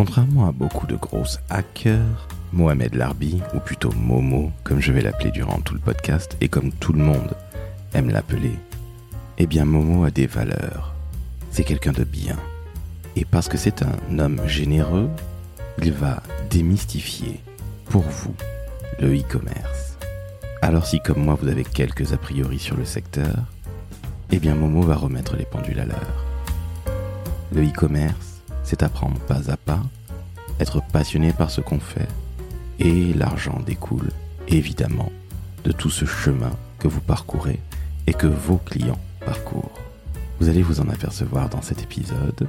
Contrairement à beaucoup de grosses hackers, Mohamed Larbi, ou plutôt Momo, comme je vais l'appeler durant tout le podcast, et comme tout le monde aime l'appeler, eh bien Momo a des valeurs. C'est quelqu'un de bien. Et parce que c'est un homme généreux, il va démystifier pour vous le e-commerce. Alors si comme moi vous avez quelques a priori sur le secteur, eh bien Momo va remettre les pendules à l'heure. Le e-commerce, c'est apprendre pas à pas, être passionné par ce qu'on fait, et l'argent découle, évidemment, de tout ce chemin que vous parcourez et que vos clients parcourent. Vous allez vous en apercevoir dans cet épisode.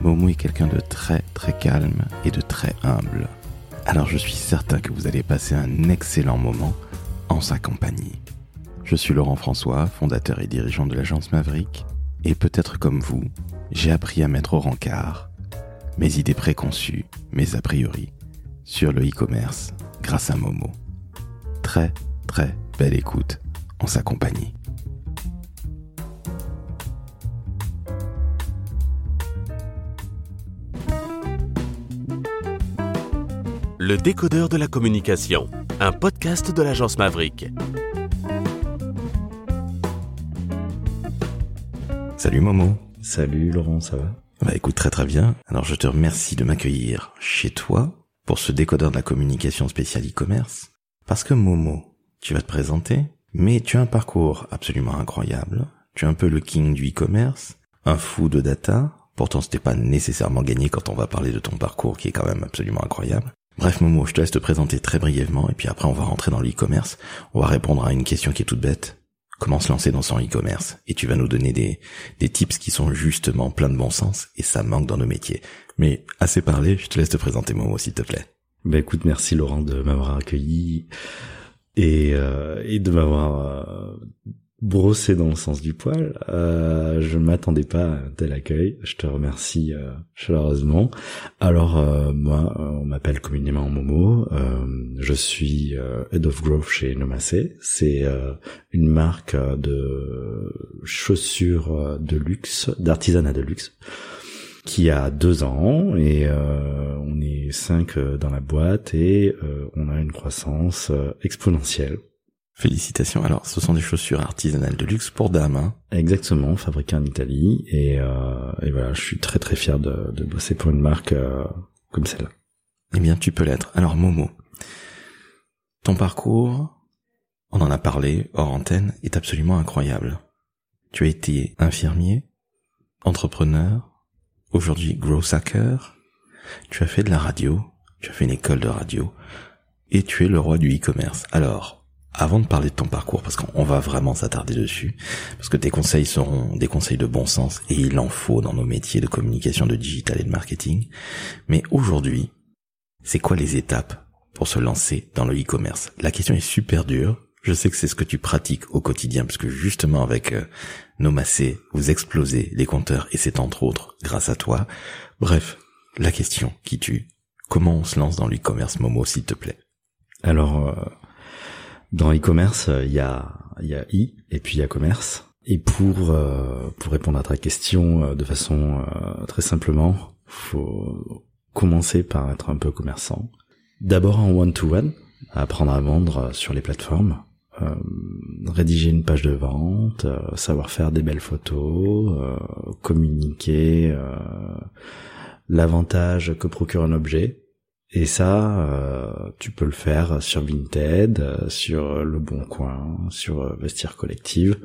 Momo est quelqu'un de très très calme et de très humble. Alors je suis certain que vous allez passer un excellent moment en sa compagnie. Je suis Laurent François, fondateur et dirigeant de l'agence Maverick, et peut-être comme vous, j'ai appris à mettre au rencard mes idées préconçues, mes a priori, sur le e-commerce grâce à Momo. Très très belle écoute en sa compagnie. Le décodeur de la communication, un podcast de l'agence Maverick. Salut Momo. Salut Laurent, ça va? Bah écoute très très bien. Alors je te remercie de m'accueillir chez toi pour ce décodeur de la communication spéciale e-commerce. Parce que Momo, tu vas te présenter, mais tu as un parcours absolument incroyable. Tu es un peu le king du e-commerce, un fou de data. Pourtant, c'était pas nécessairement gagné quand on va parler de ton parcours qui est quand même absolument incroyable. Bref, Momo, je te laisse te présenter très brièvement et puis après on va rentrer dans l'e-commerce. On va répondre à une question qui est toute bête. Comment se lancer dans son e-commerce Et tu vas nous donner des, des tips qui sont justement plein de bon sens et ça manque dans nos métiers. Mais assez parlé, je te laisse te présenter Momo s'il te plaît. Bah écoute, merci Laurent de m'avoir accueilli et, euh, et de m'avoir euh, brossé dans le sens du poil. Euh, je m'attendais pas à tel accueil. Je te remercie euh, chaleureusement. Alors euh, moi, euh, on m'appelle communément Momo. je suis head of growth chez Nomacé. C'est une marque de chaussures de luxe, d'artisanat de luxe qui a deux ans et on est cinq dans la boîte et on a une croissance exponentielle. Félicitations. Alors, ce sont des chaussures artisanales de luxe pour dames. Hein Exactement, fabriquées en Italie. Et, euh, et, voilà, je suis très très fier de, de bosser pour une marque euh, comme celle-là. Eh bien, tu peux l'être. Alors, Momo, ton parcours, on en a parlé hors antenne, est absolument incroyable. Tu as été infirmier, entrepreneur, aujourd'hui growth hacker. Tu as fait de la radio, tu as fait une école de radio, et tu es le roi du e-commerce. Alors, avant de parler de ton parcours, parce qu'on va vraiment s'attarder dessus, parce que tes conseils seront des conseils de bon sens, et il en faut dans nos métiers de communication, de digital et de marketing. Mais aujourd'hui, c'est quoi les étapes pour se lancer dans le e-commerce? La question est super dure. Je sais que c'est ce que tu pratiques au quotidien, parce que justement avec euh, Nomacé, vous explosez les compteurs, et c'est entre autres grâce à toi. Bref, la question qui tue. Comment on se lance dans l'e-commerce, Momo, s'il te plaît? Alors, euh dans e-commerce, il y a, il y a e et puis il y a commerce. Et pour euh, pour répondre à ta question euh, de façon euh, très simplement, faut commencer par être un peu commerçant. D'abord en one-to-one, apprendre à vendre sur les plateformes, rédiger une page de vente, savoir faire des belles photos, communiquer l'avantage que procure un objet, et ça, euh, tu peux le faire sur Vinted, euh, sur Le Bon Coin, sur euh, Vestiaire Collective.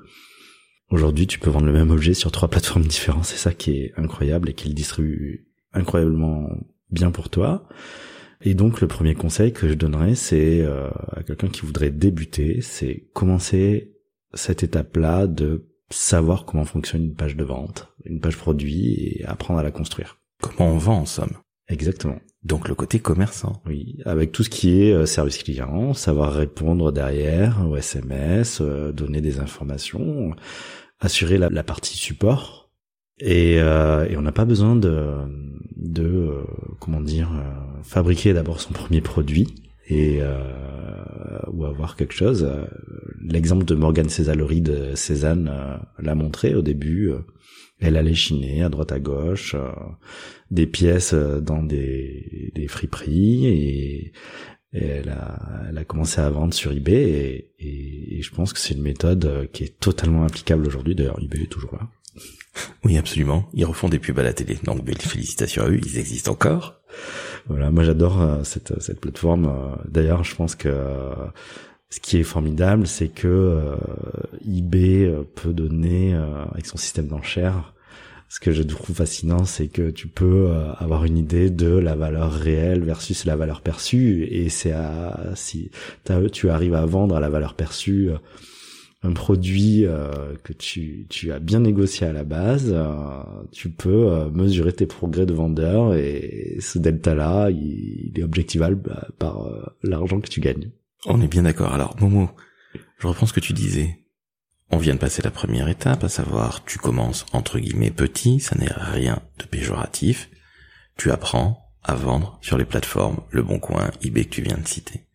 Aujourd'hui, tu peux vendre le même objet sur trois plateformes différentes. C'est ça qui est incroyable et qui le distribue incroyablement bien pour toi. Et donc, le premier conseil que je donnerais, c'est à quelqu'un qui voudrait débuter, c'est commencer cette étape-là de savoir comment fonctionne une page de vente, une page produit et apprendre à la construire. Comment on vend en somme? Exactement. Donc le côté commerçant. Oui, avec tout ce qui est euh, service client, savoir répondre derrière au SMS, euh, donner des informations, assurer la, partie support. Et, euh, et on n'a pas besoin de, de comment dire, fabriquer d'abord son premier produit et ou avoir quelque chose. L'exemple de Morgan Césalory de Cézanne l'a montré au début Elle allait chiner à droite à gauche euh, des pièces euh, dans des, des friperies et, elle, a, elle a commencé à vendre sur eBay et, et, je pense que c'est une méthode euh, qui est totalement applicable aujourd'hui. D'ailleurs, eBay est toujours là. Oui, absolument. Ils refont des pubs à la télé. Donc, félicitations à eux. Ils existent encore. Voilà. Moi, j'adore cette, cette plateforme. D'ailleurs, je pense que ce qui est formidable, c'est que euh, eBay euh, peut donner, euh, avec son système d'enchères, ce que je trouve fascinant, c'est que tu peux avoir une idée de la valeur réelle versus la valeur perçue, et c'est à si tu arrives à vendre à la valeur perçue un produit que tu, tu as bien négocié à la base, tu peux mesurer tes progrès de vendeur. Et ce delta-là, il, est objectivable bah, par l'argent que tu gagnes. On est bien d'accord. Alors, Momo, je reprends ce que tu disais. On vient de passer la première étape, à savoir, tu commences entre guillemets petit, ça n'est rien de péjoratif. Tu apprends à vendre sur les plateformes Le Bon Coin, eBay que tu viens de citer.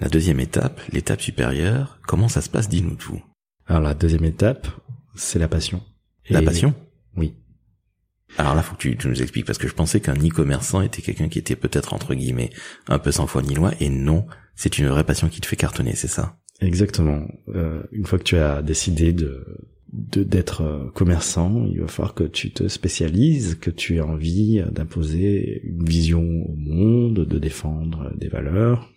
La deuxième étape, l'étape supérieure, comment ça se passe Dis-nous tout. Alors la deuxième étape, c'est la passion. la passion? Oui. Alors là, faut que tu, tu, nous expliques parce que je pensais qu'un e-commerçant était quelqu'un qui était peut-être entre guillemets un peu sans foi ni loi, et non, c'est une vraie passion qui te fait cartonner, c'est ça? Exactement. Euh, une fois que tu as décidé de d'être euh, commerçant, il va falloir que tu te spécialises, que tu aies envie d'imposer une vision au monde, de défendre des valeurs.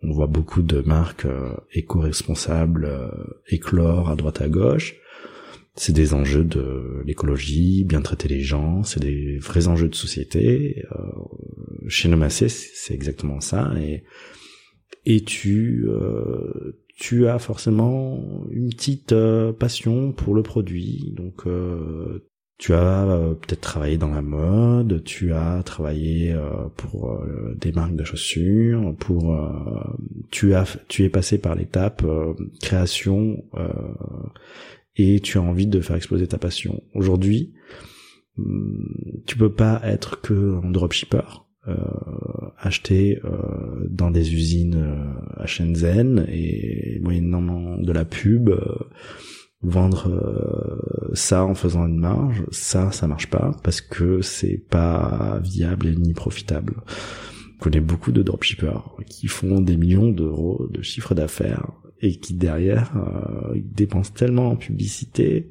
On voit beaucoup de marques euh, éco-responsables euh, éclore à droite à gauche. C'est des enjeux de l'écologie, bien traiter les gens, c'est des vrais enjeux de société. Euh, chez Nomacé, c'est exactement ça. Et et tu euh, tu as forcément une petite euh, passion pour le produit donc euh, tu as peut-être travaillé dans la mode, tu as travaillé pour des marques de chaussures, pour tu as tu es passé par l'étape création et tu as envie de faire exploser ta passion. Aujourd'hui, hum, tu peux pas être que un dropshipper euh, acheter euh, dans des usines euh, à Shenzhen et moyennant de la pub vendre ça en faisant une marge, ça, ça marche pas parce que c'est pas viable et ni profitable. Je connais beaucoup de dropshippers qui font des millions d'euros de chiffre d'affaires et qui derrière dépensent tellement en publicité,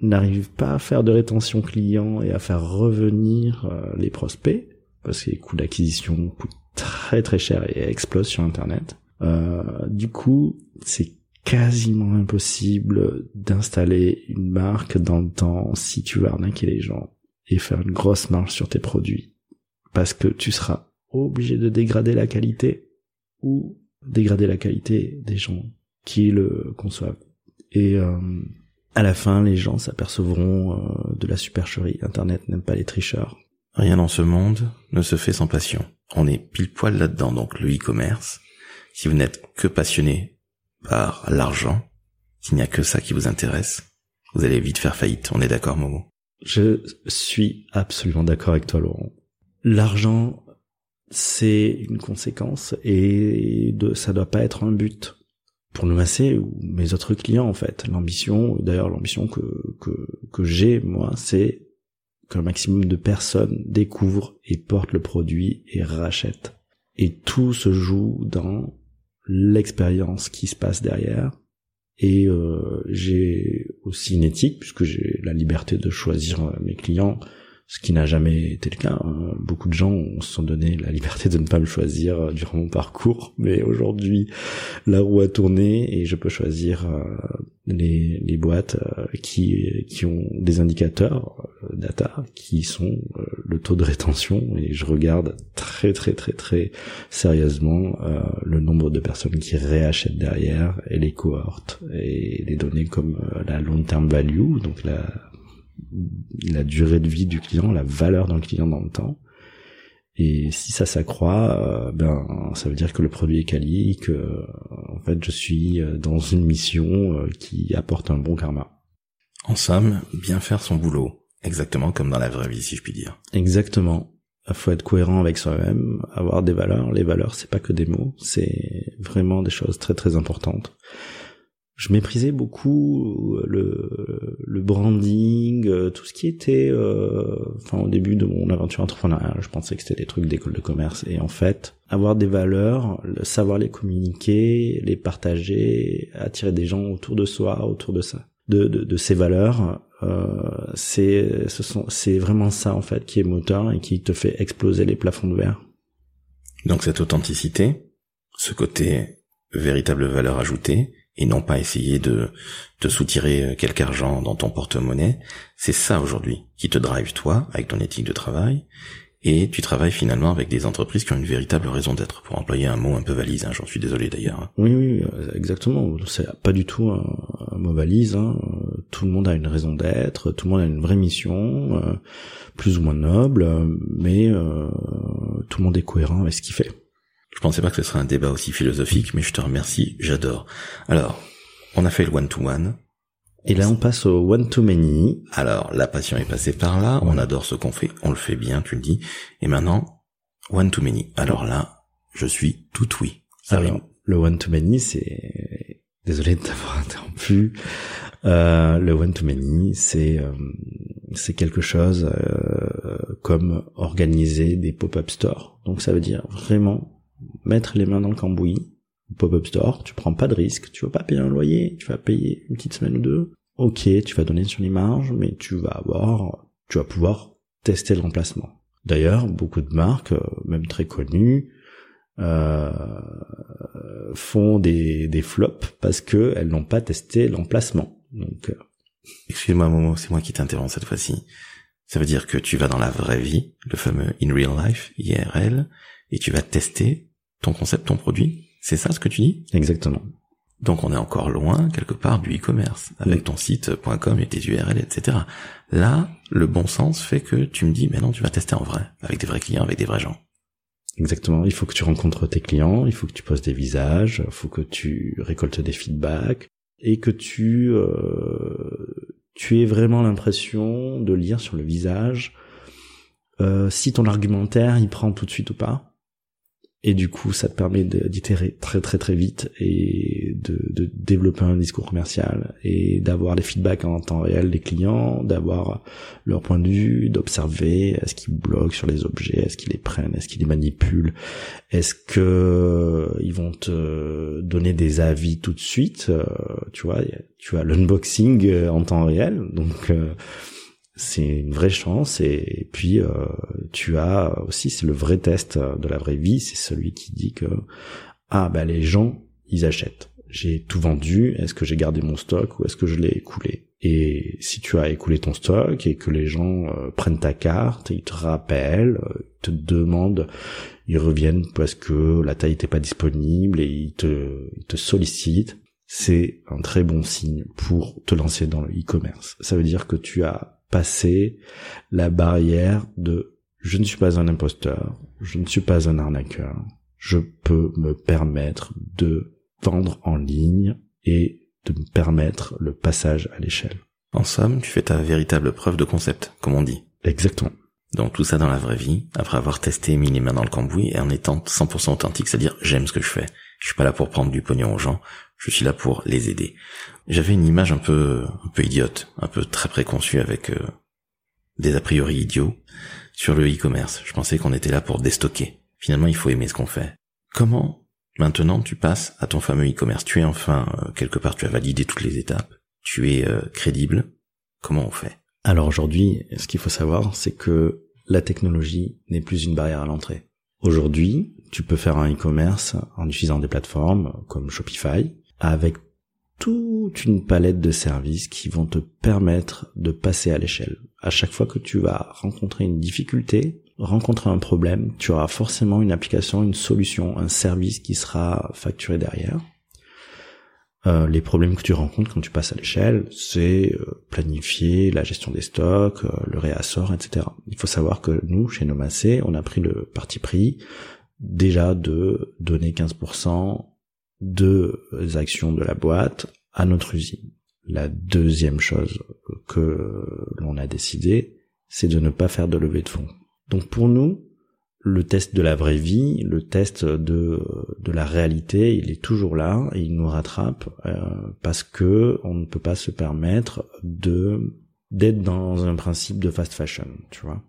n'arrivent pas à faire de rétention client et à faire revenir les prospects parce que les coûts d'acquisition coûtent très très cher et explosent sur Internet. Euh, du coup, c'est quasiment impossible d'installer une marque dans le temps si tu veux arnaquer les gens et faire une grosse marge sur tes produits. Parce que tu seras obligé de dégrader la qualité ou dégrader la qualité des gens qui le conçoivent. Et euh, à la fin, les gens s'apercevront euh, de la supercherie. Internet n'aime pas les tricheurs. Rien dans ce monde ne se fait sans passion. On est pile poil là-dedans, donc le e-commerce. Si vous n'êtes que passionné par l'argent, s'il n'y a que ça qui vous intéresse, vous allez vite faire faillite. On est d'accord, Momo? Je suis absolument d'accord avec toi, Laurent. L'argent, c'est une conséquence et de, ça doit pas être un but. Pour nous masser ou mes autres clients, en fait, l'ambition, d'ailleurs l'ambition que, que, que j'ai, moi, c'est qu'un maximum de personnes découvrent et portent le produit et rachètent. Et tout se joue dans l'expérience qui se passe derrière. Et euh, j'ai aussi une éthique, puisque j'ai la liberté de choisir euh, mes clients ce qui n'a jamais été le cas. Hein. Beaucoup de gens se sont donné la liberté de ne pas me choisir euh, durant mon parcours, mais aujourd'hui, la roue a tourné et je peux choisir euh, les, les boîtes euh, qui, qui ont des indicateurs data qui sont le taux de rétention et je regarde très très très très sérieusement le nombre de personnes qui réachètent derrière et les cohortes et les données comme la long term value donc la la durée de vie du client, la valeur d'un client dans le temps. Et si ça s'accroît, euh, ben ça veut dire que le produit est quali, que en fait je suis euh, dans une mission euh, qui apporte un bon karma. En somme, bien faire son boulot, exactement comme dans la vraie vie si je puis dire. Exactement. Il faut être cohérent avec soi-même, avoir des valeurs. Les valeurs, c'est pas que des mots, c'est vraiment des choses très très importantes. Je méprisais beaucoup le, le branding, euh, tout ce qui était, euh, enfin au début de mon aventure entrepreneuriale, je pensais que c'était des trucs d'école de commerce. Et en fait, avoir des valeurs, savoir les communiquer, les partager, attirer des gens autour de soi, autour de ça, de, de, de ces valeurs, euh, c'est ce sont c'est vraiment ça en fait qui est moteur et qui te fait exploser les plafonds de verre. Donc cette authenticité, ce côté véritable valeur ajoutée, et non pas essayer de te soutirer euh, quelque argent dans ton porte-monnaie. C'est ça aujourd'hui qui te drive toi avec ton éthique de travail et tu travailles finalement avec des entreprises qui ont une véritable raison d'être, pour employer un mot un peu valise, hein, j'en suis désolé d'ailleurs. Oui, oui, euh, exactement. C'est pas du tout un, mot valise. Hein. Tout le monde a une raison d'être, tout le monde a une vraie mission, euh, plus ou moins noble, mais tout le monde est cohérent avec ce qu'il fait. Je pensais pas que ce serait un débat aussi philosophique, mais je te remercie, j'adore. Alors, on a fait le one-to-one. Et là, on passe au one-to-many. Alors, la passion est passée par là, on adore ce qu'on fait, on le fait bien, tu le dis. Et maintenant, one-to-many. Alors là, je suis tout oui. Alors, le one-to-many, c'est... Désolé de t'avoir interrompu. Euh, le one-to-many, c'est euh, c'est quelque chose euh, comme organiser des pop-up stores. Donc ça veut dire vraiment mettre les mains dans le cambouis, pop-up store, tu prends pas de risque, tu vas pas payer un loyer, tu vas payer une petite semaine ou deux. Ok, tu vas donner sur les marges, mais tu vas avoir, tu vas pouvoir tester le remplacement. D'ailleurs, beaucoup de marques, euh, même très connues, euh, font des, des flops parce que elles n'ont pas testé l'emplacement. Donc, euh, excuse-moi Momo, c'est moi qui t'interromps cette fois-ci. Ça veut dire que tu vas dans la vraie vie, le fameux in real life, IRL, et tu vas tester ton concept, ton produit. C'est ça ce que tu dis? Exactement. Donc on est encore loin quelque part du e-commerce avec ton site.com et tes URL, etc. Là, le bon sens fait que tu me dis, mais non, tu vas tester en vrai, avec des vrais clients, avec des vrais gens. Exactement. Il faut que tu rencontres tes clients, il faut que tu poses des visages, il faut que tu récoltes des feedbacks et que tu euh, tu aies vraiment l'impression de lire sur le visage euh, si ton argumentaire il prend tout de suite ou pas et du coup ça te permet d'itérer très très très vite et de, de, développer un discours commercial et d'avoir les feedbacks en temps réel des clients, d'avoir leur point de vue, d'observer est-ce qu'ils bloquent sur les objets, est-ce qu'ils les prennent, est-ce qu'ils les manipulent, est-ce que euh, ils vont te donner des avis tout de suite, euh, tu vois, tu as l'unboxing euh, en temps réel, donc c'est une vraie chance et, puis euh, tu as aussi c'est le vrai test de la vraie vie. C'est celui qui dit que ah bah les gens ils achètent. J'ai tout vendu. Est-ce que j'ai gardé mon stock ou est-ce que je l'ai écoulé? Et si tu as écoulé ton stock et que les gens euh, prennent ta carte ils te rappellent euh, te demandent ils reviennent parce que la taille n'était pas disponible et ils te ils te sollicitent c'est un très bon signe pour te lancer dans le e-commerce. Ça veut dire que tu as passer la barrière de je ne suis pas un imposteur, je ne suis pas un arnaqueur, je peux me permettre de vendre en ligne et de me permettre le passage à l'échelle. En somme, tu fais ta véritable preuve de concept, comme on dit. Exactement. Donc tout ça dans la vraie vie, après avoir testé, mis les mains dans le cambouis et en étant 100% authentique, c'est-à-dire j'aime ce que je fais. Je suis pas là pour prendre du pognon aux gens, je suis là pour les aider. J'avais une image un peu, un peu idiote, un peu très préconçue avec euh, des a priori idiots sur le e-commerce. Je pensais qu'on était là pour déstocker. Finalement, il faut aimer ce qu'on fait. Comment maintenant tu passes à ton fameux e-commerce? Tu es enfin euh, quelque part, tu as validé toutes les étapes. Tu es euh, crédible. Comment on fait? Alors aujourd'hui, ce qu'il faut savoir, c'est que la technologie n'est plus une barrière à l'entrée. Aujourd'hui, tu peux faire un e-commerce en utilisant des plateformes comme Shopify avec toute une palette de services qui vont te permettre de passer à l'échelle. À chaque fois que tu vas rencontrer une difficulté, rencontrer un problème, tu auras forcément une application, une solution, un service qui sera facturé derrière. Euh, les problèmes que tu rencontres quand tu passes à l'échelle, c'est euh, planifier la gestion des stocks, euh, le réassort, etc. Il faut savoir que nous, chez Nomacé, on a pris le parti pris déjà de donner 15% deux actions de la boîte à notre usine. La deuxième chose que l'on a décidé, c'est de ne pas faire de levée de fonds. Donc pour nous, le test de la vraie vie, le test de de la réalité, il est toujours là et il nous rattrape euh, parce que on ne peut pas se permettre de d'être dans un principe de fast fashion, tu vois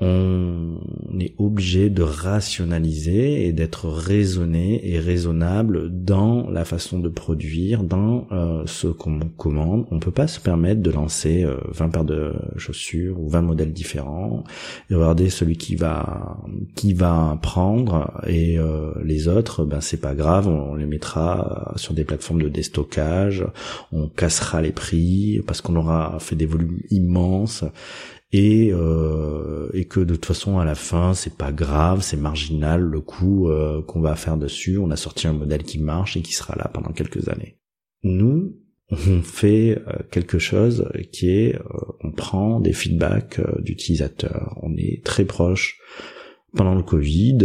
on est obligé de rationaliser et d'être raisonné et raisonnable dans la façon de produire, dans euh, ce qu'on commande. On peut pas se permettre de lancer 20 euh, paires de chaussures ou 20 modèles différents et regarder celui qui va qui va prendre et euh, les autres, ben c'est pas grave, on, les mettra sur des plateformes de déstockage, on cassera les prix parce qu'on aura fait des volumes immenses et euh, et que de toute façon à la fin c'est pas grave, c'est marginal le coût euh, qu'on va faire dessus. On a sorti un modèle qui marche et qui sera là pendant quelques années. Nous, on fait euh, quelque chose qui est, on prend des feedbacks d'utilisateurs. On est très proche pendant le Covid,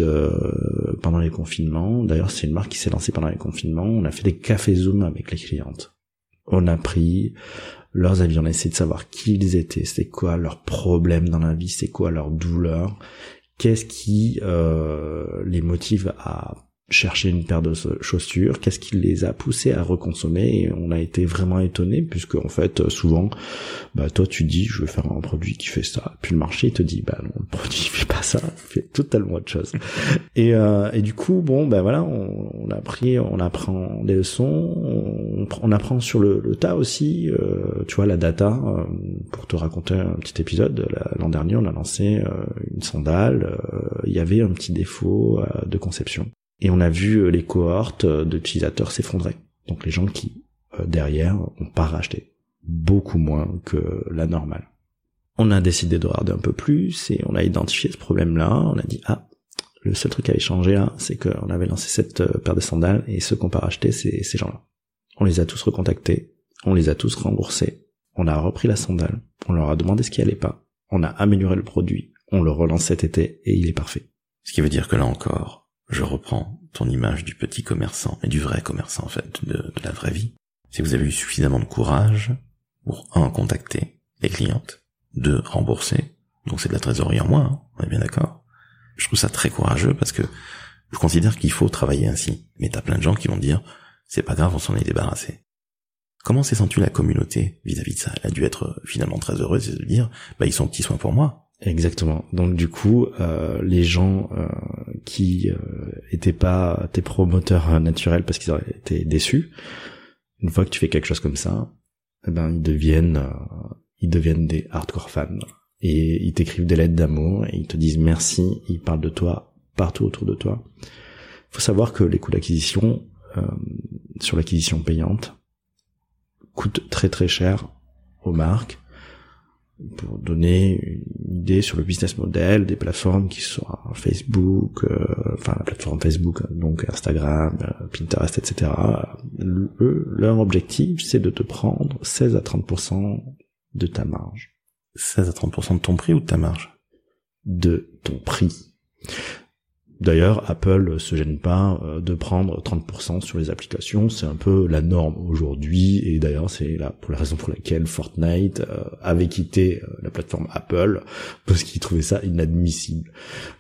pendant les confinements. D'ailleurs, c'est une marque qui s'est lancée pendant les confinements. On a fait des cafés Zoom avec les clientes. On a pris leurs avis, on a essayé de savoir qui ils étaient, c'est quoi leurs problèmes dans la vie, c'est quoi leurs douleurs, qu'est-ce qui euh, les motive à chercher une paire de chaussures, qu'est-ce qui les a poussés à reconsommer et on a été vraiment étonné puisque en fait souvent bah toi tu dis je veux faire un produit qui fait ça puis le marché il te dit bah non le produit fait pas ça il fait totalement autre chose. Et euh, et du coup bon bah voilà on, on, a pris on apprend des leçons on, on apprend sur le, le tas aussi euh, tu vois la data euh, pour te raconter un petit épisode l'an dernier on a lancé euh, une sandale euh, il y avait un petit défaut de conception et on a vu euh, les cohortes euh, d'utilisateurs s'effondrer. Donc les gens qui, euh, derrière, ont pas racheté. Beaucoup moins que la normale. On a décidé de regarder un peu plus et on a identifié ce problème-là. On a dit, ah, le seul truc qui avait changé là, c'est qu'on avait lancé cette paire de sandales et ceux qu'on pas racheté, c'est ces gens-là. On les a tous recontactés, on les a tous remboursés, on a repris la sandale, on leur a demandé ce qui allait pas, on a amélioré le produit, on le relance cet été et il est parfait. Ce qui veut dire que là encore, je reprends ton image du petit commerçant, et du vrai commerçant en fait, de, la vraie vie. Si vous avez eu suffisamment de courage pour, un, contacter les clientes, deux, rembourser, donc c'est de la trésorerie en moins, hein, on est bien d'accord. Je trouve ça très courageux parce que je considère qu'il faut travailler ainsi. Mais t'as plein de gens qui vont dire, c'est pas grave, on s'en est débarrassé. Comment s'est sentie la communauté vis-à-vis de ça? Elle a dû être finalement très heureuse de se dire, bah ils sont petits soins pour moi. Exactement. Donc du coup, euh, les gens euh, qui euh, étaient pas tes promoteurs naturels parce qu'ils auraient été déçus, une fois que tu fais quelque chose comme ça, eh ben ils deviennent euh, ils deviennent des hardcore fans et ils t'écrivent des lettres d'amour et ils te disent merci, ils parlent de toi partout autour de toi. Il faut savoir que les coûts d'acquisition euh, sur l'acquisition payante coûtent très très cher aux marques pour donner une idée sur le business model des plateformes qui sont Facebook, euh, enfin la plateforme Facebook, donc Instagram, euh, Pinterest, etc. Eux, leur objectif, c'est de te prendre 16 à 30% de ta marge. 16 à 30% de ton prix ou de ta marge? De ton prix. D'ailleurs, Apple se gêne pas euh, de prendre 30% sur les applications, c'est un peu la norme aujourd'hui, et d'ailleurs c'est là pour la raison pour laquelle Fortnite euh, avait quitté euh, la plateforme Apple parce qu'il trouvait ça inadmissible.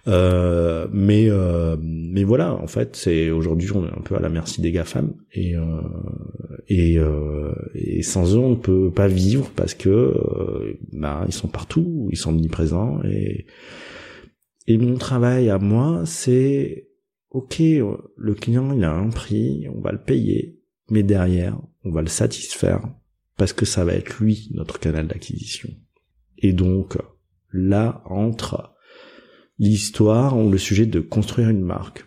mais mais voilà, en fait, c'est aujourd'hui on est un peu à la merci des GAFAM et et, et sans eux on ne peut pas vivre parce que bah, ils sont partout, ils sont omniprésents et et mon travail à moi, c'est, ok, le client, il a un prix, on va le payer, mais derrière, on va le satisfaire parce que ça va être lui, notre canal d'acquisition. Et donc, là entre l'histoire ou le sujet de construire une marque.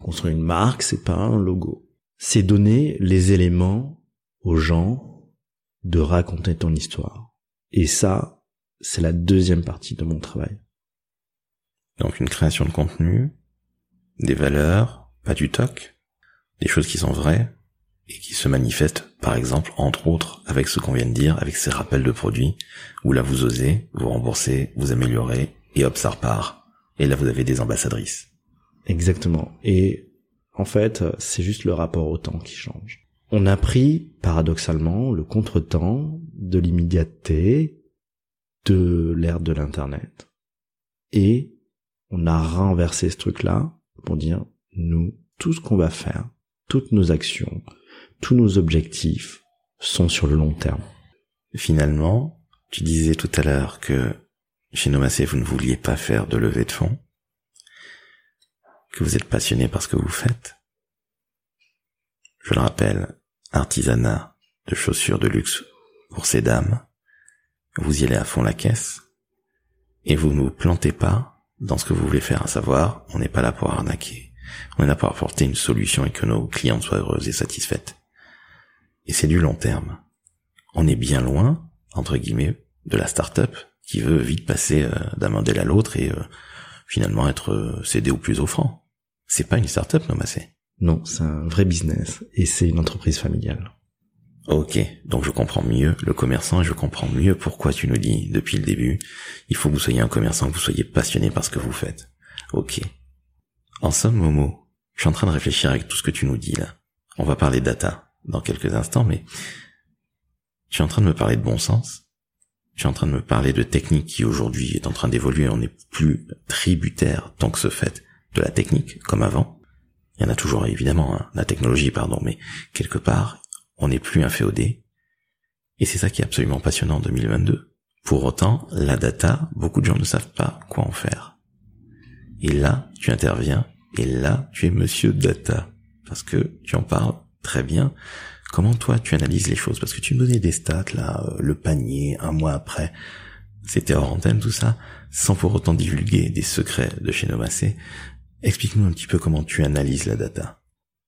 Construire une marque, c'est pas un logo. C'est donner les éléments aux gens de raconter ton histoire. Et ça, c'est la deuxième partie de mon travail. Donc une création de contenu, des valeurs, pas du toc, des choses qui sont vraies et qui se manifestent, par exemple, entre autres, avec ce qu'on vient de dire, avec ces rappels de produits, où là vous osez, vous remboursez, vous améliorez, et hop, ça repart. Et là vous avez des ambassadrices. Exactement. Et en fait, c'est juste le rapport au temps qui change. On a pris, paradoxalement, le contretemps de l'immédiateté, de l'ère de l'Internet, et on a renversé ce truc-là pour dire, nous, tout ce qu'on va faire, toutes nos actions, tous nos objectifs sont sur le long terme. Finalement, tu disais tout à l'heure que chez Nomacé, vous ne vouliez pas faire de levée de fonds, que vous êtes passionné par ce que vous faites. Je le rappelle, artisanat de chaussures de luxe pour ces dames. Vous y allez à fond la caisse et vous ne vous plantez pas dans ce que vous voulez faire, à savoir, on n'est pas là pour arnaquer. On est là pour apporter une solution et que nos clients soient heureux et satisfaits. Et c'est du long terme. On est bien loin, entre guillemets, de la start-up qui veut vite passer euh, d'un modèle à l'autre et euh, finalement être euh, cédé au plus offrant. C'est pas une start-up, Nomacé. Non, c'est un vrai business et c'est une entreprise familiale. Ok, donc je comprends mieux le commerçant et je comprends mieux pourquoi tu nous dis depuis le début, il faut que vous soyez un commerçant, que vous soyez passionné par ce que vous faites. Ok. En somme, Momo, je suis en train de réfléchir avec tout ce que tu nous dis là. On va parler data dans quelques instants, mais tu es en train de me parler de bon sens. Tu es en train de me parler de technique qui aujourd'hui est en train d'évoluer. On n'est plus tributaire tant que ce fait de la technique comme avant. Il y en a toujours évidemment, hein, la technologie, pardon, mais quelque part, on n'est plus un féodé. Et c'est ça qui est absolument passionnant en 2022. Pour autant, la data, beaucoup de gens ne savent pas quoi en faire. Et là, tu interviens, et là, tu es monsieur data. Parce que tu en parles très bien. Comment toi, tu analyses les choses? Parce que tu me donnais des stats, là, euh, le panier, un mois après. C'était hors antenne, tout ça, sans pour autant divulguer des secrets de chez Novacé. Explique-nous un petit peu comment tu analyses la data.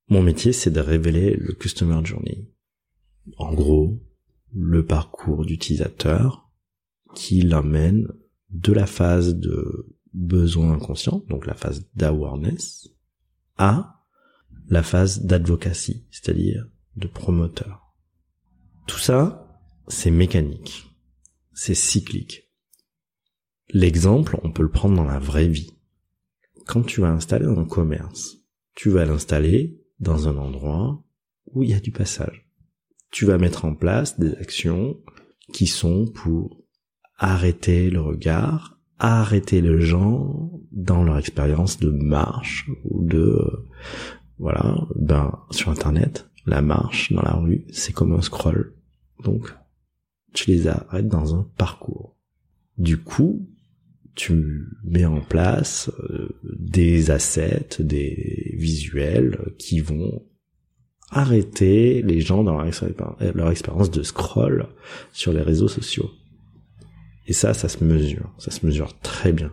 Mon métier, c'est de révéler le customer journey. En gros, le parcours d'utilisateur qui l'amène de la phase de besoin inconscient, donc la phase d'awareness, à la phase d'advocacy, c'est-à-dire de promoteur. Tout ça, c'est mécanique, c'est cyclique. L'exemple, on peut le prendre dans la vraie vie. Quand tu vas installer un commerce, tu vas l'installer dans un endroit où il y a du passage. Tu vas mettre en place des actions qui sont pour arrêter le regard, arrêter les gens dans leur expérience de marche ou de voilà, ben sur internet, la marche dans la rue, c'est comme un scroll. Donc tu les arrêtes dans un parcours. Du coup, tu mets en place euh, des assets, des visuels qui vont arrêter les gens dans leur, expérience de scroll sur les réseaux sociaux. Et ça, ça se mesure, ça se mesure très bien.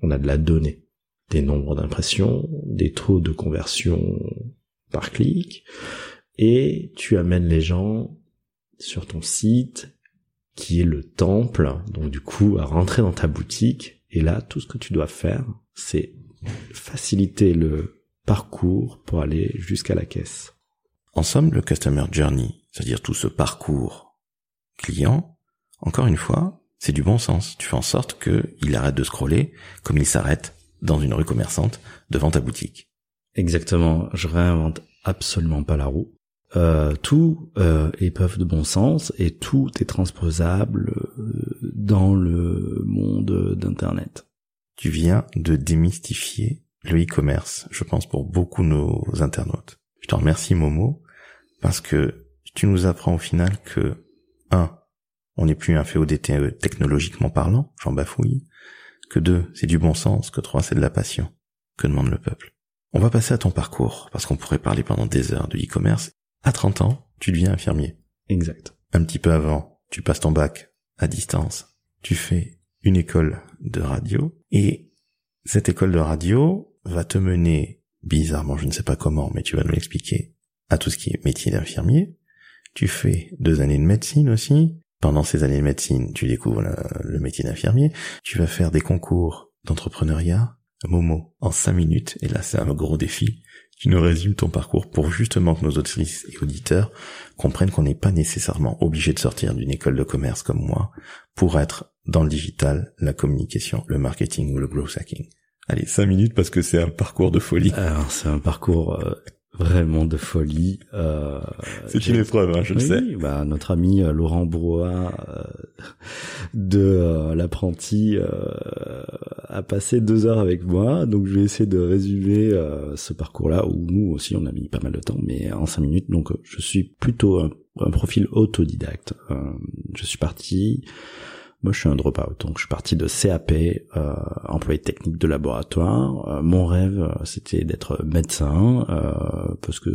On a de la donnée, des nombres d'impressions, des taux de conversion par clic, et tu amènes les gens sur ton site qui est le temple, donc du coup à rentrer dans ta boutique, et là tout ce que tu dois faire, c'est faciliter le parcours pour aller jusqu'à la caisse. En somme, le Customer Journey, c'est-à-dire tout ce parcours client, encore une fois, c'est du bon sens. Tu fais en sorte qu'il arrête de scroller comme il s'arrête dans une rue commerçante devant ta boutique. Exactement, je réinvente absolument pas la roue. Euh, tout euh, est preuve de bon sens et tout est transposable euh, dans le monde d'internet. Tu viens de démystifier le e-commerce, je pense pour beaucoup de nos internautes. Je te remercie Momo parce que tu nous apprends au final que un, on n'est plus un féodé technologiquement parlant, j'en bafouille, que deux, c'est du bon sens, que trois, c'est de la passion. Que demande le peuple On va passer à ton parcours, parce qu'on pourrait parler pendant des heures de e-commerce, à 30 ans, tu deviens infirmier. Exact. Un petit peu avant, tu passes ton bac à distance. Tu fais une école de radio et cette école de radio va te mener, bizarrement, je ne sais pas comment, mais tu vas nous l'expliquer, à tout ce qui est métier d'infirmier. Tu fais deux années de médecine aussi. Pendant ces années de médecine, tu découvres le, métier d'infirmier. Tu vas faire des concours d'entrepreneuriat. Momo, en cinq minutes, et là c'est un gros défi, tu nous résumes ton parcours pour justement que nos auditrices et auditeurs comprennent qu'on n'est pas nécessairement obligé de sortir d'une école de commerce comme moi pour être dans le digital, la communication, le marketing ou le growth hacking. Allez, cinq minutes parce que c'est un parcours de folie. Alors c'est un parcours euh, vraiment de folie. Euh, c'est une épreuve, hein, je le sais. Bah, notre ami euh, Laurent Brouat euh, de l'apprenti a passé deux heures avec moi, donc je vais essayer de résumer ce parcours-là où nous aussi on a mis pas mal de temps, mais en cinq minutes. Donc je suis plutôt un, un profil autodidacte. je suis parti moi, je suis un dropout, donc je suis parti de CAP, euh, employé technique de laboratoire. Euh, mon rêve, euh, c'était d'être médecin, euh, parce que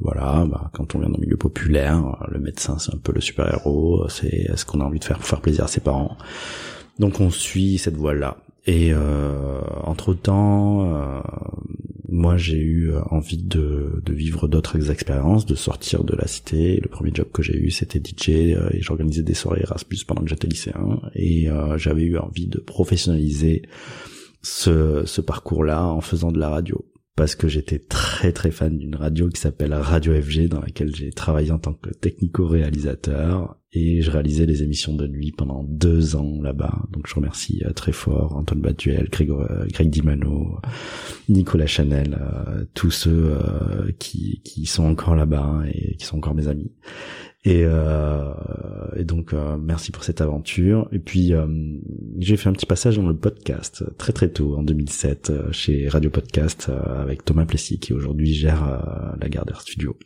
voilà, bah, quand on vient d'un milieu populaire, le médecin c'est un peu le super héros, c'est ce qu'on a envie de faire pour faire plaisir à ses parents? Donc on suit cette voie-là. Et entre temps, moi j'ai eu euh, envie de, de vivre d'autres expériences, de sortir de la cité. Le premier job que j'ai eu c'était DJ euh, et j'organisais des soirées Erasmus pendant que j'étais lycéen. Et euh, j'avais eu envie de professionnaliser ce, ce parcours-là en faisant de la radio. Parce que j'étais très très fan d'une radio qui s'appelle Radio FG dans laquelle j'ai travaillé en tant que technico-réalisateur et je réalisais les émissions de nuit pendant deux ans là-bas. Donc je remercie euh, très fort Antoine Batuel, Greg, euh, Greg Dimano, Nicolas Chanel, euh, tous ceux qui, qui sont encore là-bas et qui sont encore mes amis. Et, euh, et donc merci pour cette aventure. Et puis j'ai fait un petit passage dans le podcast très très tôt en 2007 chez Radio Podcast avec Thomas Plessis qui aujourd'hui gère la Gardère Studio.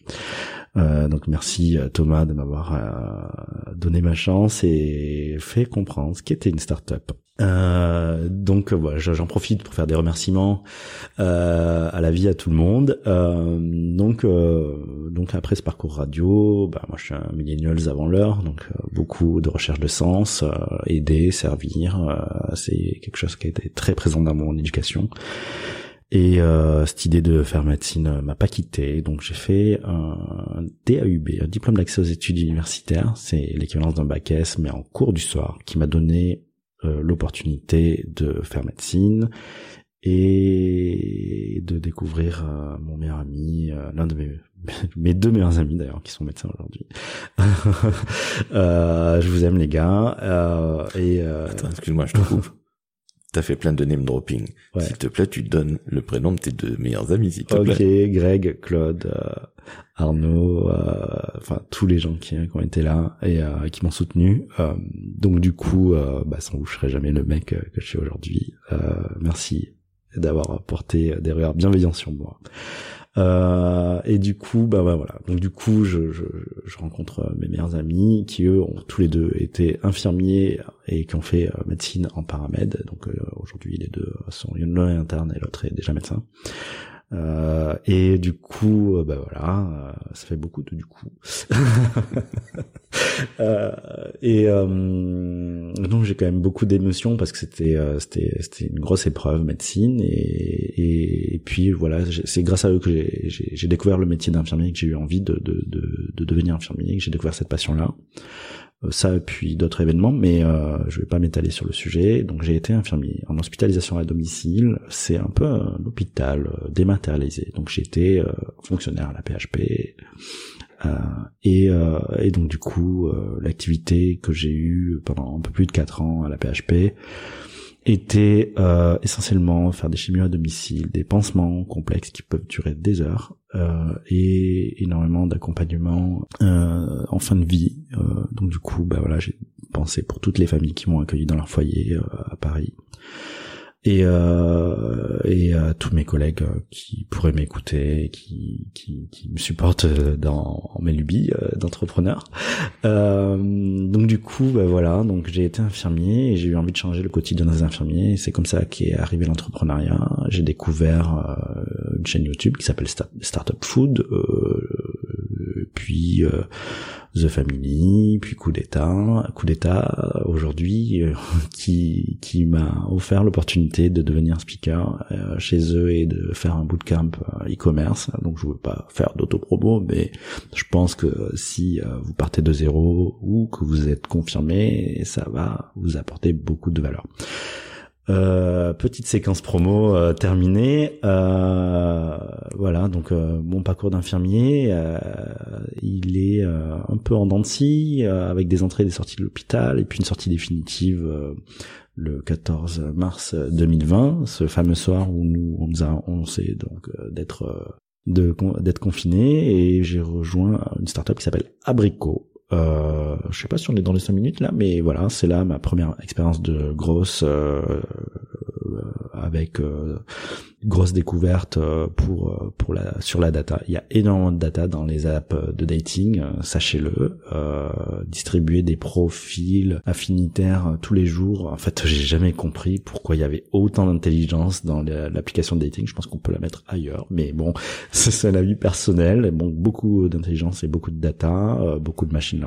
Donc merci Thomas de m'avoir donné ma chance et fait comprendre ce qu'était une start-up. Euh, donc voilà, j'en profite pour faire des remerciements euh, à la vie à tout le monde. Euh, donc donc après ce parcours radio, bah moi je suis un millennials avant l'heure, donc beaucoup de recherche de sens, aider, servir, c'est quelque chose qui a été très présent dans mon éducation. Et cette idée de faire médecine m'a pas quitté, donc j'ai fait un DAUB, un diplôme d'accès aux études universitaires, c'est l'équivalence d'un bac S mais en cours du soir, qui m'a donné euh, l'opportunité de faire médecine et de découvrir euh, mon meilleur ami, euh, l'un de mes mes deux meilleurs amis d'ailleurs qui sont médecins aujourd'hui. je vous aime les gars. et Attends, excuse-moi, je te coupe. T'as fait plein de name dropping. S'il te plaît, tu donnes le prénom de tes deux meilleurs amis, s'il te plaît. Ok, Greg, Claude, Arnaud, euh, enfin tous les gens qui, ont été là et euh, qui m'ont soutenu. Euh, donc du coup, bah, sans vous, je serais jamais le mec que je suis aujourd'hui. merci d'avoir porté des regards bienveillants sur moi. Euh, et du coup, bah, bah, voilà. Donc du coup, je, je, je, rencontre mes meilleurs amis qui eux ont tous les deux été infirmiers et qui ont fait médecine en paramède. Donc aujourd'hui, les deux sont l'un est interne et l'autre est déjà médecin. Euh, et du coup, euh, bah voilà, euh, ça fait beaucoup de du coup. et donc j'ai quand même beaucoup d'émotions parce que c'était c'était c'était une grosse épreuve médecine et et, puis voilà, c'est grâce à eux que j'ai j'ai découvert le métier d'infirmier que j'ai eu envie de de de, de devenir infirmier, que j'ai découvert cette passion là. Euh, ça puis d'autres événements, mais euh, je vais pas m'étaler sur le sujet. Donc j'ai été infirmier en hospitalisation à domicile. C'est un peu un hôpital euh, dématérialisé. Donc j'ai été euh, fonctionnaire à la PHP. Et, et, donc du coup, l'activité que j'ai eue pendant un peu plus de 4 ans à la PHP, était euh, essentiellement faire des chimios à domicile, des pansements complexes qui peuvent durer des heures euh, et énormément d'accompagnement euh, en fin de vie. Donc du coup, bah voilà, j'ai pensé pour toutes les familles qui m'ont accueilli dans leur foyer à Paris et, euh, et à tous mes collègues euh, qui pourraient m'écouter, qui, qui, qui me supportent euh, dans mes lubies euh, d'entrepreneur. Euh, donc du coup, bah voilà, donc j'ai été infirmier et j'ai eu envie de changer le quotidien des infirmiers. C'est comme ça qu'est arrivé l'entrepreneuriat. J'ai découvert une chaîne YouTube qui s'appelle Startup Food, puis The Family, puis Coup d'État, Coup d'État aujourd'hui euh, qui qui m'a offert l'opportunité de devenir speaker euh, chez eux et de faire un bootcamp euh, e-commerce. Donc je veux pas faire d'auto-promo, mais je pense que si vous partez de zéro ou que vous êtes confirmé, ça va vous apporter beaucoup de valeur. Euh, petite séquence promo euh, terminée. Euh, voilà, donc mon parcours d'infirmier, il est un peu en dents de scie, avec des entrées et des sorties de l'hôpital, et puis une sortie définitive le 14 mars 2020, ce fameux soir où nous on nous annoncé donc d'être d'être confiné et j'ai rejoint une startup qui s'appelle Abricot euh, je sais pas si on est dans les 5 minutes là, mais voilà, c'est là ma première expérience de grosse euh, avec grosse découverte pour pour la sur la data. Il y a énormément de data dans les apps de dating, sachez-le. distribuer des profils affinitaires tous les jours. En fait, j'ai jamais compris pourquoi il y avait autant d'intelligence dans l'application de dating. Je pense qu'on peut la mettre ailleurs, mais bon, c'est un avis personnel. Bon, beaucoup d'intelligence et beaucoup de data, beaucoup de machine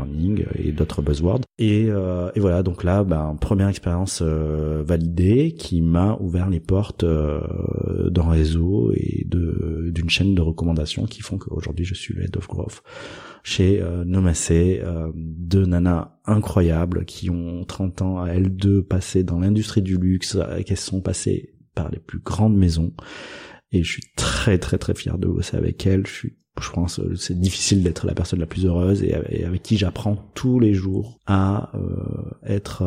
et d'autres buzzwords. Et, et voilà, donc là, ben, première expérience validée qui m'a ouvert les portes d'un réseau et de d'une chaîne de recommandations qui font qu'aujourd'hui je suis le head of growth chez euh, Nomacé, euh, deux nanas incroyables qui ont 30 ans à L2 passé dans l'industrie du luxe, qui sont passées par les plus grandes maisons. Et je suis très très très fier de bosser avec elles. Je pense que c'est difficile d'être la personne la plus heureuse et avec qui j'apprends tous les jours à euh, être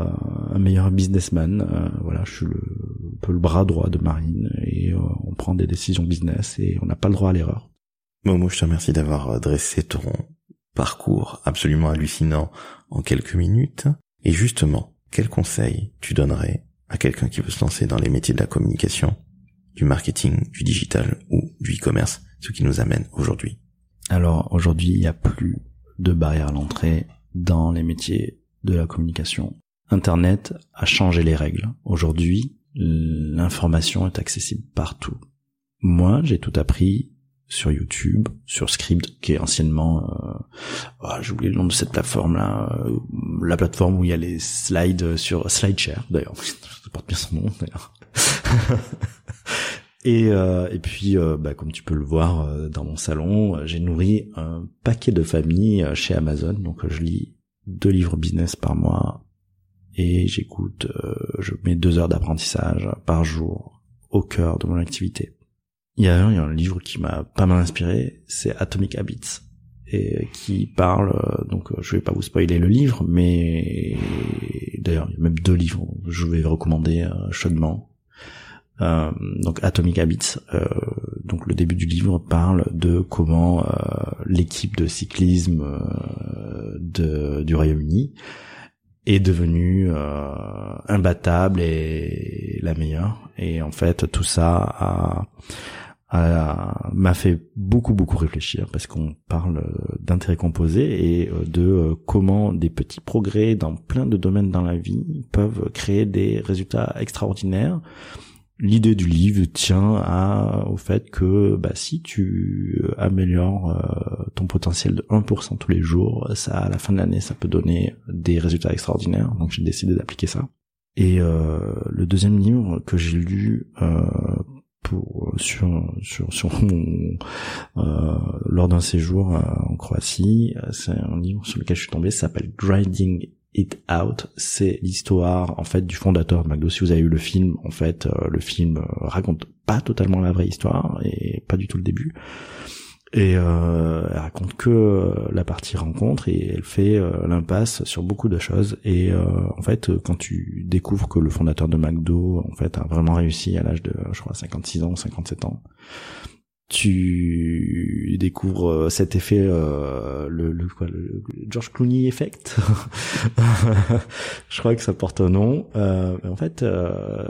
un meilleur businessman. Euh, voilà, je suis un peu le bras droit de Marine et euh, on prend des décisions business et on n'a pas le droit à l'erreur. Momo, je te remercie d'avoir dressé ton parcours absolument hallucinant en quelques minutes. Et justement, quel conseil tu donnerais à quelqu'un qui veut se lancer dans les métiers de la communication, du marketing, du digital ou du e-commerce ce qui nous amène aujourd'hui Alors aujourd'hui, il n'y a plus de barrière à l'entrée dans les métiers de la communication. Internet a changé les règles. Aujourd'hui, l'information est accessible partout. Moi, j'ai tout appris sur YouTube, sur Script, qui est anciennement, euh, oh, j'ai oublié le nom de cette plateforme là, euh, la plateforme où il y a les slides sur SlideShare d'ailleurs, ça porte bien son nom d'ailleurs. Et, euh, et puis, euh, bah, comme tu peux le voir euh, dans mon salon, j'ai nourri un paquet de familles chez Amazon. Donc, je lis deux livres business par mois et j'écoute, je mets deux heures d'apprentissage par jour au cœur de mon activité. Il y a un, il y a un livre qui m'a pas mal inspiré, c'est Atomic Habits et qui parle donc je vais pas vous spoiler le livre mais d'ailleurs il y a même deux livres je vais recommander chaudement euh, donc Atomic Habits, euh, donc le début du livre parle de comment euh, l'équipe de cyclisme de, du Royaume-Uni est devenue imbattable et la meilleure. Et en fait, tout ça m'a fait beaucoup beaucoup réfléchir parce qu'on parle d'intérêt composé et de comment des petits progrès dans plein de domaines dans la vie peuvent créer des résultats extraordinaires l'idée du livre tient à, au fait que bah, si tu améliores euh, ton potentiel de 1% tous les jours, ça à la fin de l'année, ça peut donner des résultats extraordinaires. Donc j'ai décidé d'appliquer ça. Et euh, le deuxième livre que j'ai lu euh, pour sur sur sur lors d'un séjour en Croatie, c'est un livre sur lequel je suis tombé, s'appelle Grinding It Out, c'est l'histoire en fait du fondateur de McDo. Si vous avez eu le film, en fait, euh, le film euh, raconte pas totalement la vraie histoire et pas du tout le début. Et euh, elle raconte que euh, la partie rencontre et elle fait l'impasse sur beaucoup de choses. Et en fait, quand tu découvres que le fondateur de McDo en fait a vraiment réussi à l'âge de, je crois, 56 ans, 57 ans, tu découvres euh, cet effet euh, le, le, quoi, le George Clooney effect. Je crois que ça porte un nom. Euh, en fait euh,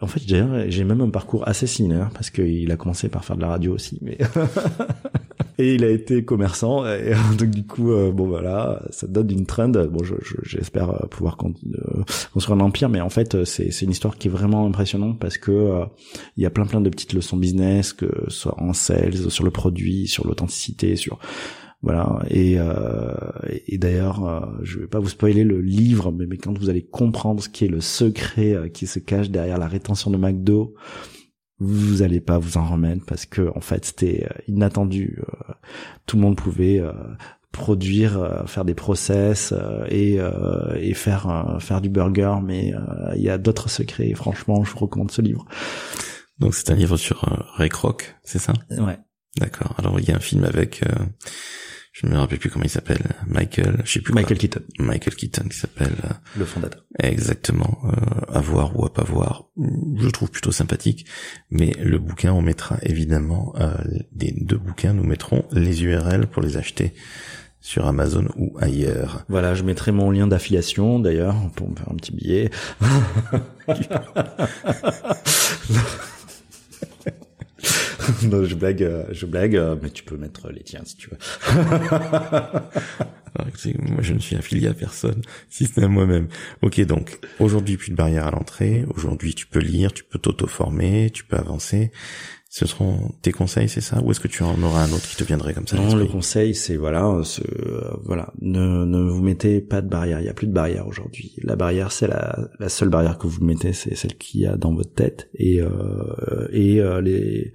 en fait j'ai même un parcours assez similaire parce qu'il a commencé par faire de la radio aussi mais et il a été commerçant. Et donc du coup euh, bon voilà ça donne une trend. Bon j'espère je, pouvoir euh, construire un empire mais en fait c'est c'est une histoire qui est vraiment impressionnante parce que euh, il y a plein plein de petites leçons business que soit en sales sur le produit sur l'authenticité sur voilà. Et, euh, et d'ailleurs je vais pas vous spoiler le livre mais, mais quand vous allez comprendre ce qui est le secret qui se cache derrière la rétention de McDo vous allez pas vous en remettre parce que en fait c'était euh, inattendu. Euh, tout le monde pouvait euh, produire, faire des process et, et faire faire du burger, mais il y a d'autres secrets. Et franchement, je vous recommande ce livre. Donc c'est un livre sur Ray Kroc, c'est ça? Ouais. D'accord. Alors il y a un film avec je ne me rappelle plus comment il s'appelle, Michael, je sais plus Michael Keaton. Michael Keaton qui s'appelle euh, le fondateur. Exactement, euh, à voir ou à pas voir. Je trouve plutôt sympathique, mais le bouquin on mettra évidemment euh, des deux bouquins, nous mettrons les URL pour les acheter sur Amazon ou ailleurs. Voilà, je mettrai mon lien d'affiliation d'ailleurs pour me faire un petit billet. non, je blague, euh, je blague, euh, mais tu peux mettre les tiens si tu veux. moi, je ne suis affilié à personne, si ce n'est à moi-même. Ok, donc aujourd'hui plus de barrière à l'entrée. Aujourd'hui, tu peux lire, tu peux t'auto-former, tu peux avancer. Ce seront tes conseils, c'est ça? Ou est-ce que tu en auras un autre qui te viendrait comme ça? Non, le conseil, c'est voilà, ce, voilà, ne, ne vous mettez pas de barrière. Il y a plus de barrière aujourd'hui. La barrière, c'est la, la seule barrière que vous mettez, c'est celle qu'il y a dans votre tête et euh, et euh, les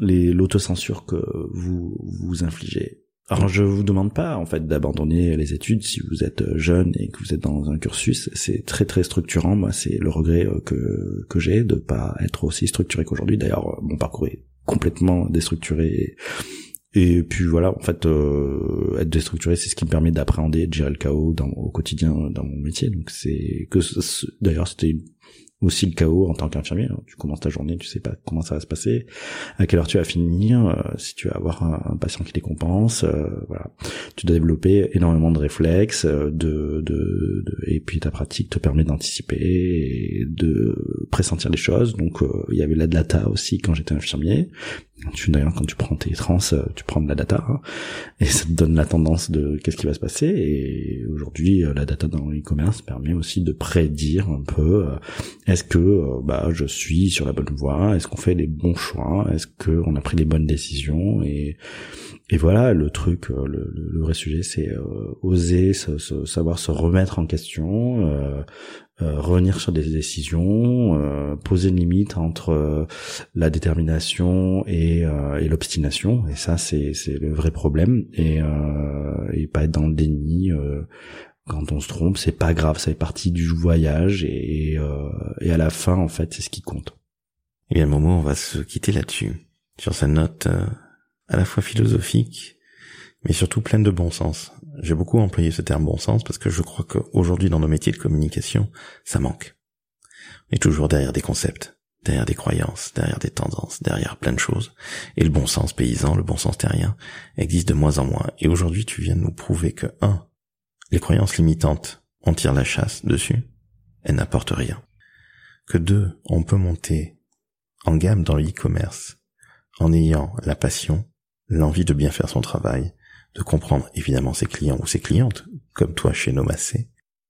les l'autocensure que vous vous infligez. Alors je vous demande pas en fait d'abandonner les études si vous êtes jeune et que vous êtes dans un cursus, c'est très très structurant. Moi, c'est le regret euh, que que j'ai de pas être aussi structuré qu'aujourd'hui. D'ailleurs, euh, mon parcours est complètement déstructuré. Et, puis voilà, en fait, euh, être déstructuré, c'est ce qui me permet d'appréhender, de gérer le chaos dans, au quotidien dans mon métier. Donc c'est que d'ailleurs c'était une aussi le chaos en tant qu'infirmier. Tu commences ta journée, tu sais pas comment ça va se passer, à quelle heure tu vas finir, euh, si tu vas avoir un, patient qui les compense, euh, voilà. Tu dois développer énormément de réflexes, euh, de, de, et puis ta pratique te permet d'anticiper et de pressentir les choses. Donc il y avait la data aussi quand j'étais infirmier, tu d'ailleurs quand tu prends tes trans, euh, tu prends de la data hein, et ça te donne la tendance de qu'est-ce qui va se passer. Et aujourd'hui, euh, la data dans l'e-commerce permet aussi de prédire un peu euh, est-ce que bah je suis sur la bonne voie, est-ce qu'on fait les bons choix, est-ce qu'on a pris les bonnes décisions et et voilà le truc, le, le vrai sujet, c'est oser savoir se remettre en question, euh, revenir sur des décisions, euh, poser une limite entre euh, la détermination et, et l'obstination. Et ça, c'est c'est le vrai problème. Et, et pas être dans le déni. quand on se trompe, c'est pas grave, ça fait partie du voyage et, et à la fin, en fait, c'est ce qui compte. Et bien, moment, on va se quitter là-dessus, sur sa note à la fois philosophique, mais surtout pleine de bon sens. J'ai beaucoup employé ce terme bon sens parce que je crois qu'aujourd'hui dans nos métiers de communication, ça manque. On est toujours derrière des concepts, derrière des croyances, derrière des tendances, derrière plein de choses. Et le bon sens paysan, le bon sens terrien, existe de moins en moins. Et aujourd'hui, tu viens de nous prouver que, un, les croyances limitantes, on tire la chasse dessus, elles n'apportent rien. Que deux, on peut monter en gamme dans le e-commerce en ayant la passion, l'envie de bien faire son travail, de comprendre évidemment ses clients ou ses clientes, comme toi chez Nomacé.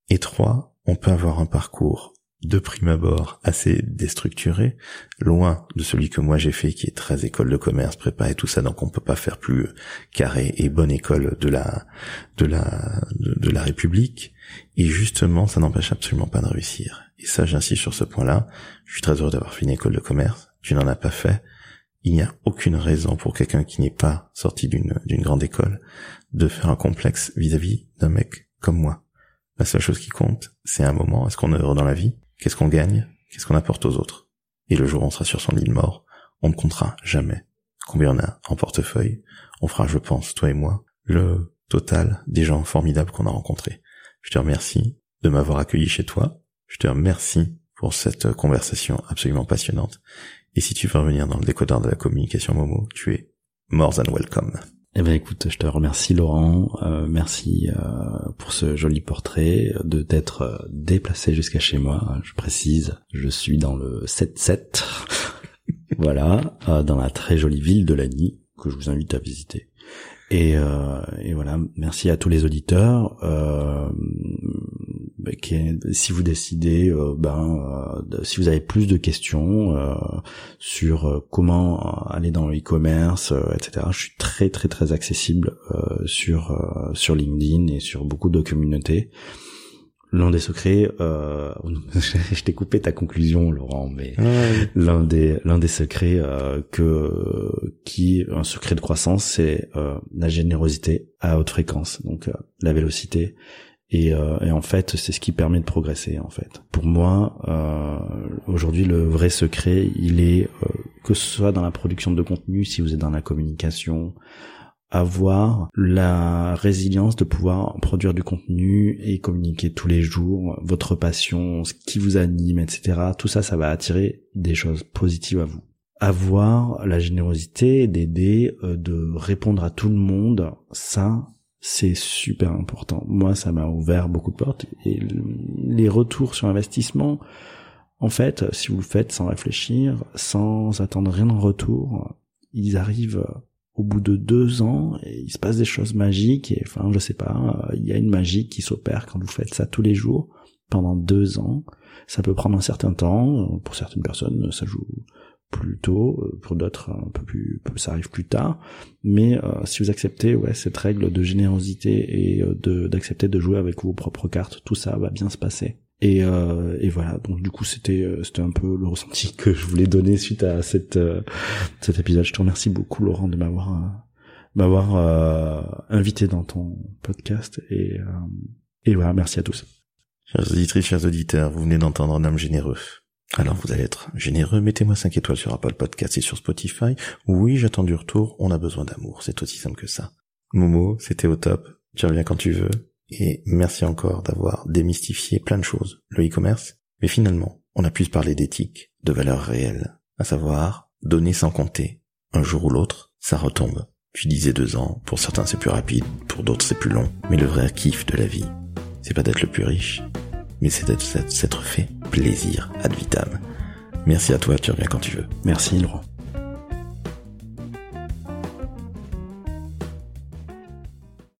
Et trois, on peut avoir un parcours de prime abord assez déstructuré, loin de celui que moi j'ai fait qui est très école de commerce, prépa et tout ça, donc on peut pas faire plus carré et bonne école de la de la de, la République. Et justement, ça n'empêche absolument pas de réussir. Et ça, j'insiste sur ce point-là. Je suis très heureux d'avoir fait école de commerce. Tu n'en as pas fait il n'y a aucune raison pour quelqu'un qui n'est pas sorti d'une grande école de faire un complexe vis-à-vis d'un mec comme moi. La seule chose qui compte, c'est un moment. Est-ce qu'on est heureux dans la vie? Qu'est-ce qu'on gagne? Qu'est-ce qu'on apporte aux autres? Et le jour où on sera sur son lit de mort, on ne comptera jamais combien on a en portefeuille. On fera, je pense, toi et moi, le total des gens formidables qu'on a rencontrés. Je te remercie de m'avoir accueilli chez toi. Je te remercie pour cette conversation absolument passionnante. Et si tu veux revenir dans le décodeur de la communication Momo, tu es more than welcome. Eh ben écoute, je te remercie Laurent, euh, merci euh, pour ce joli portrait, de t'être euh, déplacé jusqu'à chez moi. Je précise, je suis dans le 7-7, voilà, dans la très jolie ville de Lagny, que je vous invite à visiter. Et, euh, et, voilà, merci à tous les auditeurs. Si vous décidez, euh, ben, euh, si vous avez plus de questions euh, sur comment aller dans le e-commerce, etc., je suis très très très accessible sur sur LinkedIn et sur beaucoup de communautés. L'un des secrets, euh, je t'ai coupé ta conclusion, Laurent, mais l'un des l'un des secrets euh, que qui un secret de croissance, c'est euh, la générosité à haute fréquence, donc euh, la vélocité. Et, euh, et en fait, c'est ce qui permet de progresser. En fait, pour moi, aujourd'hui, le vrai secret, il est que ce soit dans la production de contenu, si vous êtes dans la communication, avoir la résilience de pouvoir produire du contenu et communiquer tous les jours votre passion, ce qui vous anime, etc. Tout ça, ça va attirer des choses positives à vous. Avoir la générosité d'aider, euh, de répondre à tout le monde, ça, c'est super important. Moi, ça m'a ouvert beaucoup de portes et les retours sur investissement, en fait, si vous le faites sans réfléchir, sans attendre rien en retour, ils arrivent au bout de deux ans et il se passe des choses magiques et enfin, je sais pas, il y a une magie qui s'opère quand vous faites ça tous les jours pendant deux ans. Ça peut prendre un certain temps. Pour certaines personnes, ça joue plus tôt, euh, pour d'autres un peu plus, ça arrive plus tard. Mais euh, si vous acceptez ouais cette règle de générosité et euh, de d'accepter de jouer avec vos propres cartes, tout ça va bien se passer. Et, et voilà, donc du coup c'était c'était un peu le ressenti que je voulais donner suite à cette cet épisode. Je te remercie beaucoup Laurent de m'avoir m'avoir invité dans ton podcast et et voilà, merci à tous. Chers auditrices, chers auditeurs, vous venez d'entendre un homme généreux alors vous allez être généreux, mettez-moi 5 étoiles sur Apple Podcast et sur Spotify. Oui, j'attends du retour, on a besoin d'amour, c'est aussi simple que ça. Momo, c'était au top, tu reviens quand tu veux, et merci encore d'avoir démystifié plein de choses, le e-commerce. Mais finalement, on a pu se parler d'éthique, de valeurs réelles, à savoir donner sans compter. Un jour ou l'autre, ça retombe. Tu disais deux ans, pour certains c'est plus rapide, pour d'autres c'est plus long, mais le vrai kiff de la vie, c'est pas d'être le plus riche, mais c'est s'être fait plaisir ad vitam. Merci à toi, tu reviens quand tu veux. Merci Laurent.